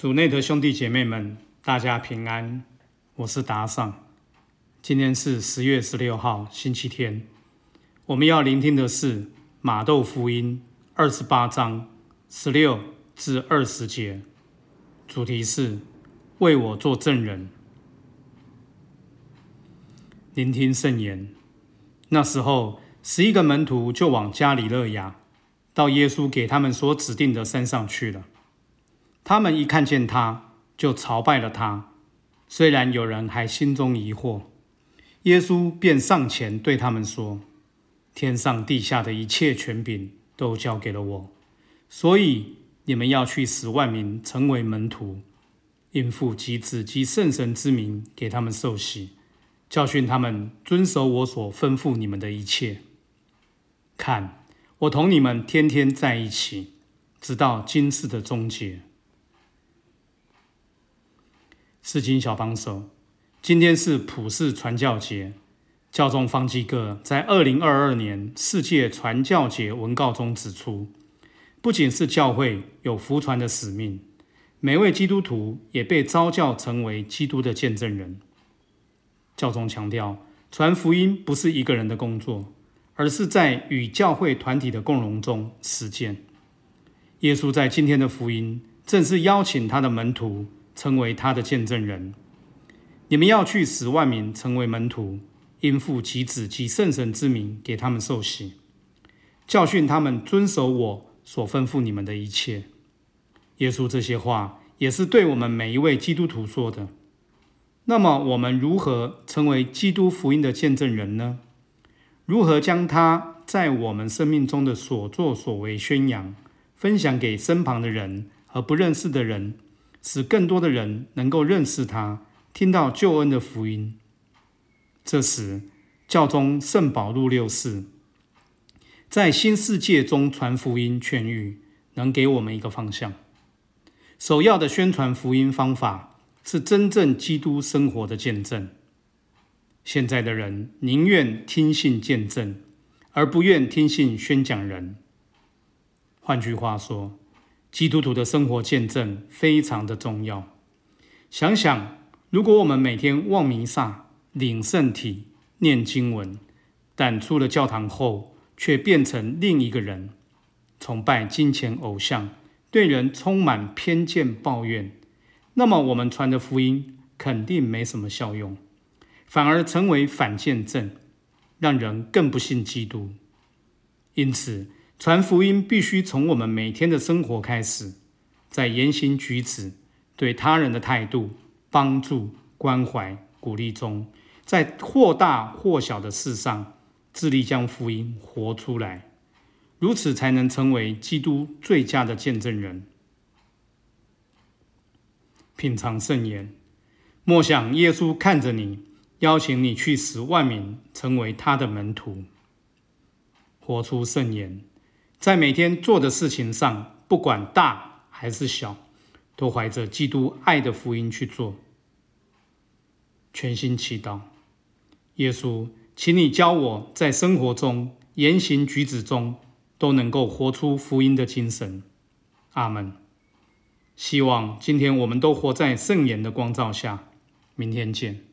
主内的兄弟姐妹们，大家平安，我是达尚。今天是十月十六号，星期天。我们要聆听的是马窦福音二十八章十六至二十节，主题是为我做证人。聆听圣言。那时候，十一个门徒就往加里勒亚，到耶稣给他们所指定的山上去了。他们一看见他，就朝拜了他。虽然有人还心中疑惑，耶稣便上前对他们说：“天上地下的一切权柄都交给了我，所以你们要去使万民成为门徒，应父及子及圣神之名给他们受洗，教训他们遵守我所吩咐你们的一切。看，我同你们天天在一起，直到今世的终结。”四经小帮手，今天是普世传教节。教宗方济各在二零二二年世界传教节文告中指出，不仅是教会有福传的使命，每位基督徒也被召教成为基督的见证人。教宗强调，传福音不是一个人的工作，而是在与教会团体的共荣中实践。耶稣在今天的福音，正是邀请他的门徒。成为他的见证人，你们要去使万民成为门徒，因父及子及圣神之名给他们受洗，教训他们遵守我所吩咐你们的一切。耶稣这些话也是对我们每一位基督徒说的。那么，我们如何成为基督福音的见证人呢？如何将他在我们生命中的所作所为宣扬、分享给身旁的人和不认识的人？使更多的人能够认识他，听到救恩的福音。这时，教宗圣保禄六世在新世界中传福音劝谕，能给我们一个方向。首要的宣传福音方法是真正基督生活的见证。现在的人宁愿听信见证，而不愿听信宣讲人。换句话说。基督徒的生活见证非常的重要。想想，如果我们每天望弥撒、领圣体、念经文，但出了教堂后却变成另一个人，崇拜金钱偶像，对人充满偏见、抱怨，那么我们传的福音肯定没什么效用，反而成为反见证，让人更不信基督。因此。传福音必须从我们每天的生活开始，在言行举止、对他人的态度、帮助、关怀、鼓励中，在或大或小的事上，致力将福音活出来，如此才能成为基督最佳的见证人。品尝圣言，莫想耶稣看着你，邀请你去使万民成为他的门徒，活出圣言。在每天做的事情上，不管大还是小，都怀着基督爱的福音去做。全心祈祷，耶稣，请你教我在生活中、言行举止中都能够活出福音的精神。阿门。希望今天我们都活在圣言的光照下。明天见。